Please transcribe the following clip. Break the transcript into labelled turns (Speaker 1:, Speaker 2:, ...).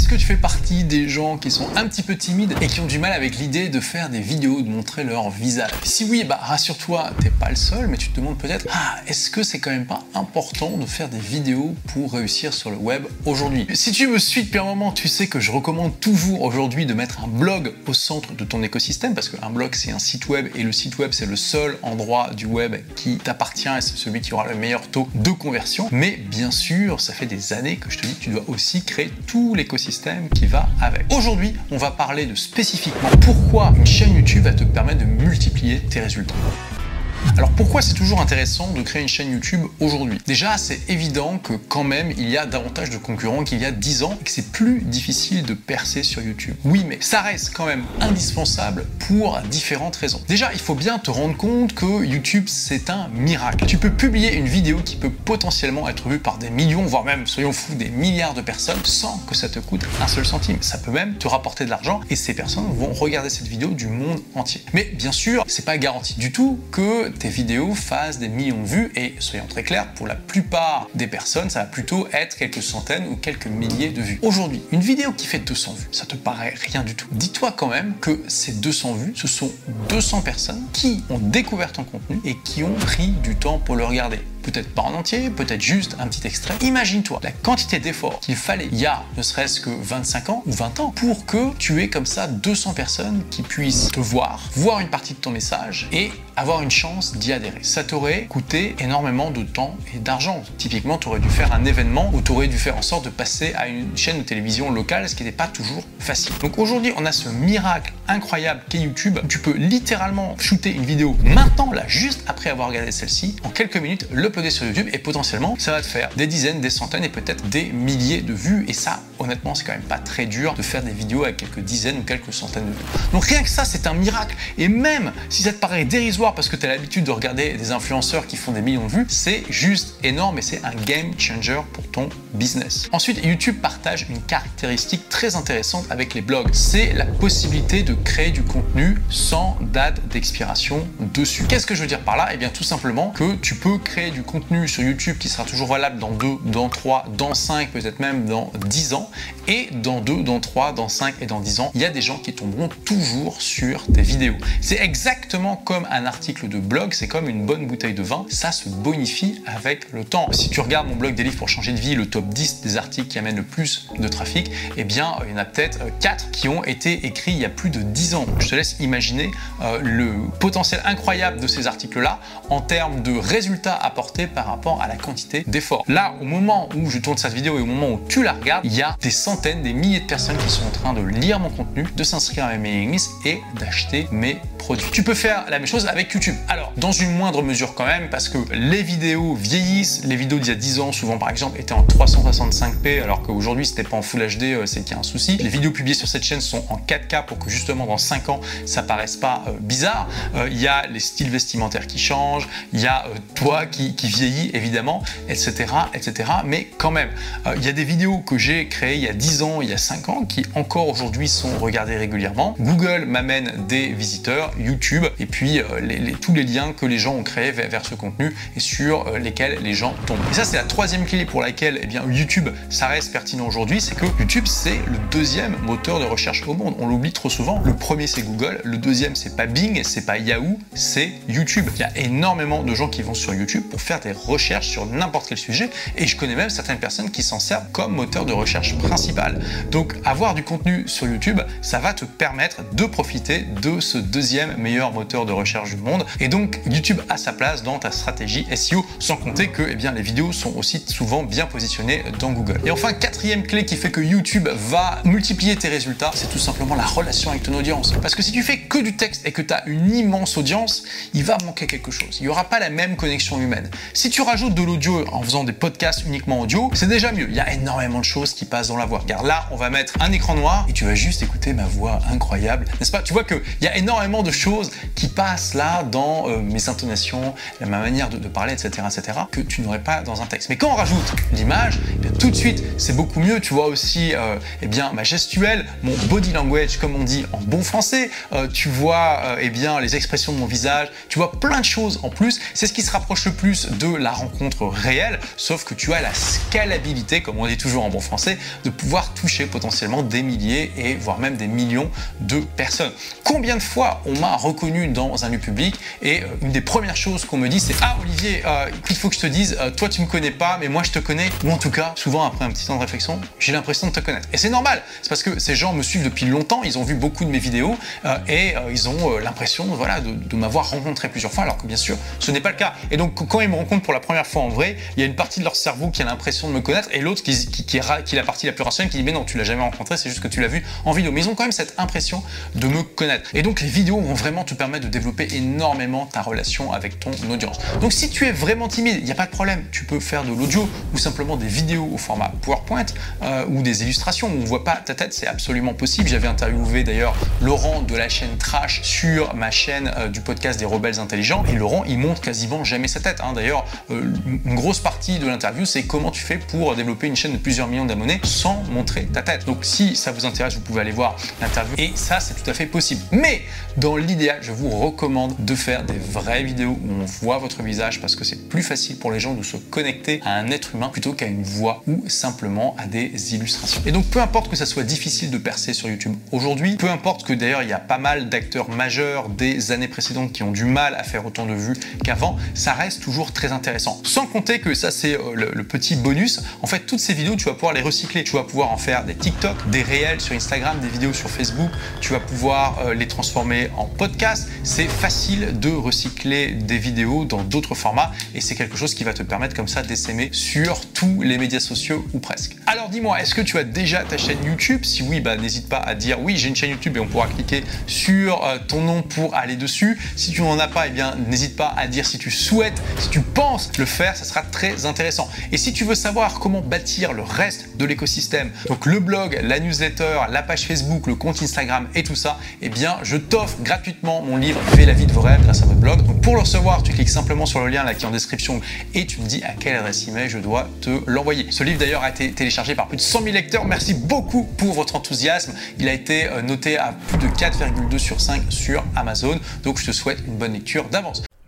Speaker 1: Est-ce que tu fais partie des gens qui sont un petit peu timides et qui ont du mal avec l'idée de faire des vidéos, de montrer leur visage? Si oui, bah rassure-toi, t'es pas le seul, mais tu te demandes peut-être, ah, est-ce que c'est quand même pas important de faire des vidéos pour réussir sur le web aujourd'hui? Si tu me suis depuis un moment, tu sais que je recommande toujours aujourd'hui de mettre un blog au centre de ton écosystème, parce qu'un blog c'est un site web et le site web c'est le seul endroit du web qui t'appartient et c'est celui qui aura le meilleur taux de conversion. Mais bien sûr, ça fait des années que je te dis que tu dois aussi créer tout l'écosystème qui va avec. Aujourd'hui, on va parler de spécifiquement pourquoi une chaîne YouTube va te permettre de multiplier tes résultats. Alors pourquoi c'est toujours intéressant de créer une chaîne YouTube aujourd'hui? Déjà, c'est évident que quand même il y a davantage de concurrents qu'il y a 10 ans et que c'est plus difficile de percer sur YouTube. Oui, mais ça reste quand même indispensable pour différentes raisons. Déjà, il faut bien te rendre compte que YouTube c'est un miracle. Tu peux publier une vidéo qui peut potentiellement être vue par des millions, voire même, soyons fous, des milliards de personnes sans que ça te coûte un seul centime. Ça peut même te rapporter de l'argent et ces personnes vont regarder cette vidéo du monde entier. Mais bien sûr, c'est pas garanti du tout que tes vidéos fassent des millions de vues et soyons très clairs, pour la plupart des personnes, ça va plutôt être quelques centaines ou quelques milliers de vues. Aujourd'hui, une vidéo qui fait 200 vues, ça te paraît rien du tout. Dis-toi quand même que ces 200 vues, ce sont 200 personnes qui ont découvert ton contenu et qui ont pris du temps pour le regarder peut-être pas en entier, peut-être juste un petit extrait. Imagine-toi la quantité d'efforts qu'il fallait il y a ne serait-ce que 25 ans ou 20 ans pour que tu aies comme ça 200 personnes qui puissent te voir, voir une partie de ton message et avoir une chance d'y adhérer. Ça t'aurait coûté énormément de temps et d'argent. Typiquement, tu aurais dû faire un événement ou tu aurais dû faire en sorte de passer à une chaîne de télévision locale, ce qui n'était pas toujours facile. Donc aujourd'hui, on a ce miracle incroyable qu'est YouTube. Tu peux littéralement shooter une vidéo maintenant, là, juste après avoir regardé celle-ci, en quelques minutes, le sur YouTube et potentiellement ça va te faire des dizaines, des centaines et peut-être des milliers de vues. Et ça, honnêtement, c'est quand même pas très dur de faire des vidéos avec quelques dizaines ou quelques centaines de vues. Donc rien que ça, c'est un miracle. Et même si ça te paraît dérisoire parce que tu as l'habitude de regarder des influenceurs qui font des millions de vues, c'est juste énorme et c'est un game changer pour ton business. Ensuite, YouTube partage une caractéristique très intéressante avec les blogs. C'est la possibilité de créer du contenu sans date d'expiration dessus. Qu'est-ce que je veux dire par là? Eh bien, tout simplement que tu peux créer du contenu sur YouTube qui sera toujours valable dans 2, dans 3, dans 5, peut-être même dans 10 ans. Et dans 2, dans 3, dans 5 et dans 10 ans, il y a des gens qui tomberont toujours sur tes vidéos. C'est exactement comme un article de blog, c'est comme une bonne bouteille de vin, ça se bonifie avec le temps. Si tu regardes mon blog des livres pour changer de vie, le top 10 des articles qui amènent le plus de trafic, eh bien, il y en a peut-être 4 qui ont été écrits il y a plus de 10 ans. Je te laisse imaginer euh, le potentiel incroyable de ces articles-là en termes de résultats apportés par rapport à la quantité d'efforts. Là, au moment où je tourne cette vidéo et au moment où tu la regardes, il y a des centaines, des milliers de personnes qui sont en train de lire mon contenu, de s'inscrire à mes mailing lists et d'acheter mes produits. Tu peux faire la même chose avec YouTube. Alors, dans une moindre mesure quand même, parce que les vidéos vieillissent. Les vidéos d'il y a 10 ans, souvent par exemple, étaient en 365p, alors qu'aujourd'hui, c'était pas en Full HD, euh, c'est qu'il y a un souci. Les vidéos publiées sur cette chaîne sont en 4K pour que justement dans 5 ans, ça paraisse pas euh, bizarre. Euh, il y a les styles vestimentaires qui changent, il y a toi qui, qui vieillit évidemment, etc., etc. Mais quand même, euh, il y a des vidéos que j'ai créées il y a 10 ans, il y a 5 ans, qui encore aujourd'hui sont regardées régulièrement. Google m'amène des visiteurs, YouTube, et puis euh, les, tous les liens que les gens ont créés vers, ce contenu et sur euh, lesquels les gens tombent. Et ça, c'est la troisième clé pour laquelle eh bien, YouTube, ça reste pertinent aujourd'hui, c'est que YouTube, c'est le deuxième moteur de recherche au monde. On l'oublie trop souvent. Le premier, c'est Google. Le deuxième, c'est pas Bing, c'est pas Yahoo, c'est YouTube. Il y a énormément de gens qui vont sur YouTube pour faire des recherches sur n'importe quel sujet et je connais même certaines personnes qui s'en servent comme moteur de recherche principal. Donc avoir du contenu sur YouTube, ça va te permettre de profiter de ce deuxième meilleur moteur de recherche du monde et donc YouTube a sa place dans ta stratégie SEO sans compter que eh bien, les vidéos sont aussi souvent bien positionnées dans Google. Et enfin, quatrième clé qui fait que YouTube va multiplier tes résultats, c'est tout simplement la relation avec ton audience. Parce que si tu fais que du texte et que tu as une immense audience, il va manquer quelque chose. Il n'y aura pas la même connexion humaine. Si tu rajoutes de l'audio en faisant des podcasts uniquement audio, c'est déjà mieux. Il y a énormément de choses qui passent dans la voix. Car là, on va mettre un écran noir et tu vas juste écouter ma voix incroyable, n'est-ce pas? Tu vois qu'il y a énormément de choses qui passent là dans euh, mes intonations, ma manière de, parler, etc., etc., que tu n'aurais pas dans un texte. Mais quand on rajoute l'image, eh tout de suite, c'est beaucoup mieux. Tu vois aussi euh, eh bien, ma gestuelle, mon body language, comme on dit en bon français. Euh, tu vois eh bien, les expressions de mon visage. Tu vois plein de choses en plus. C'est ce qui se rapproche le plus de la rencontre réelle, sauf que tu as la scalabilité, comme on dit toujours en bon français, de pouvoir toucher potentiellement des milliers et voire même des millions de personnes. Combien de fois on m'a reconnu dans un lieu public et euh, une des premières choses qu'on me dit c'est Ah Olivier, euh, il faut que je te dise, euh, toi tu me connais pas, mais moi je te connais, ou en tout cas, souvent après un petit temps de réflexion, j'ai l'impression de te connaître. Et c'est normal, c'est parce que ces gens me suivent depuis longtemps, ils ont vu beaucoup de mes vidéos et ils ont l'impression voilà, de, m'avoir rencontré plusieurs fois, alors que bien sûr ce n'est pas le cas. Et donc quand ils me pour la première fois en vrai, il y a une partie de leur cerveau qui a l'impression de me connaître et l'autre qui, est, la partie la plus rationnelle qui dit mais non, tu l'as jamais rencontré, c'est juste que tu l'as vu en vidéo. Mais ils ont quand même cette impression de me connaître. Et donc les vidéos vont vraiment te permettre de développer énormément ta relation avec ton audience. Donc si tu es vraiment timide, il n'y a pas de problème, tu peux faire de l'audio ou simplement des vidéos au format PowerPoint euh, ou des illustrations où on ne voit pas ta tête, c'est absolument possible. J'avais interviewé d'ailleurs Laurent de la chaîne Trash sur ma chaîne euh, du podcast des rebelles intelligents et Laurent il montre quasiment jamais sa tête. Hein. D'ailleurs euh, une grosse partie de l'interview c'est comment tu fais pour développer une chaîne de plusieurs millions d'abonnés sans montrer ta tête. Donc si ça vous intéresse, vous pouvez aller voir l'interview et ça c'est tout à fait possible. Mais dans l'idéal, je vous recommande de faire des vraies vidéos où on voit votre visage parce que c'est plus facile pour les gens de se connecter à un être humain plutôt qu'à une voix ou simplement à des illustrations. Et donc peu importe que ça soit difficile de percer sur YouTube aujourd'hui, peu importe que d'ailleurs il y a pas mal d'acteurs majeurs des années précédentes qui ont du mal à faire autant de vues qu'avant, ça reste toujours très intéressant. Sans compter que ça c'est euh, le, petit bonus, en fait toutes ces vidéos tu vas pouvoir les recycler, tu vas pouvoir en faire des TikTok, des réels sur Instagram, des vidéos sur Facebook, tu vas pouvoir euh, les transformer en podcast. C'est facile de recycler des vidéos dans d'autres formats et c'est quelque chose qui va te permettre comme ça d'essaimer sur tous les médias sociaux ou presque. Alors dis-moi, est-ce que tu as déjà ta chaîne YouTube? Si oui, bah, n'hésite pas à dire oui, j'ai une chaîne YouTube et on pourra cliquer sur euh, ton nom pour aller dessus. Si tu n'en as pas, eh bien n'hésite pas à dire si tu souhaites, si tu penses le faire, ça sera très intéressant. Et si tu veux savoir comment bâtir le reste de l'écosystème, donc le blog, la newsletter, la page Facebook, le compte Instagram et tout ça, eh bien je t'offre gratuitement mon livre Fais la vie de vos rêves grâce à votre blog. Donc pour le recevoir, tu cliques simplement sur le lien là qui est en description et tu me dis à quelle adresse email je dois te l'envoyer. Ce livre d'ailleurs a été téléchargé par plus de 100 000 lecteurs. Merci beaucoup pour votre enthousiasme. Il a été euh, noté à plus de 4,2 sur 5 sur Amazon. Donc je te souhaite une bonne lecture d'avance.